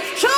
Show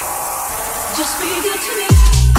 Just be good to me.